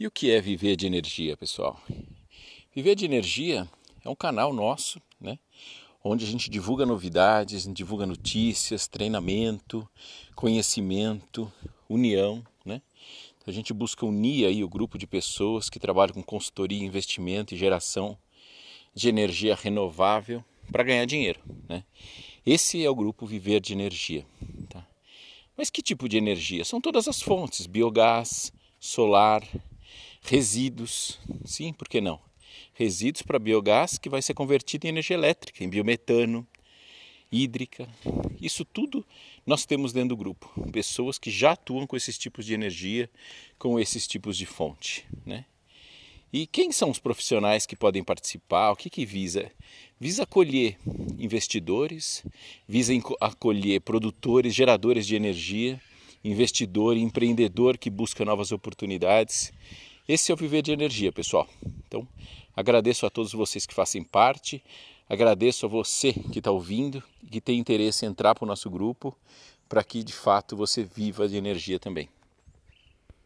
E o que é viver de energia, pessoal? Viver de energia é um canal nosso, né? Onde a gente divulga novidades, divulga notícias, treinamento, conhecimento, união, né? Então a gente busca unir aí o grupo de pessoas que trabalham com consultoria, investimento e geração de energia renovável para ganhar dinheiro, né? Esse é o grupo Viver de Energia. Tá? Mas que tipo de energia? São todas as fontes: biogás, solar, resíduos, sim, por que não? Resíduos para biogás que vai ser convertido em energia elétrica, em biometano, hídrica. Isso tudo nós temos dentro do grupo. Pessoas que já atuam com esses tipos de energia, com esses tipos de fonte. Né? E quem são os profissionais que podem participar? O que, que visa? Visa acolher investidores, visa acolher produtores, geradores de energia, investidor, empreendedor que busca novas oportunidades esse é o Viver de Energia, pessoal. Então, agradeço a todos vocês que fazem parte, agradeço a você que está ouvindo e que tem interesse em entrar para o nosso grupo, para que de fato você viva de energia também.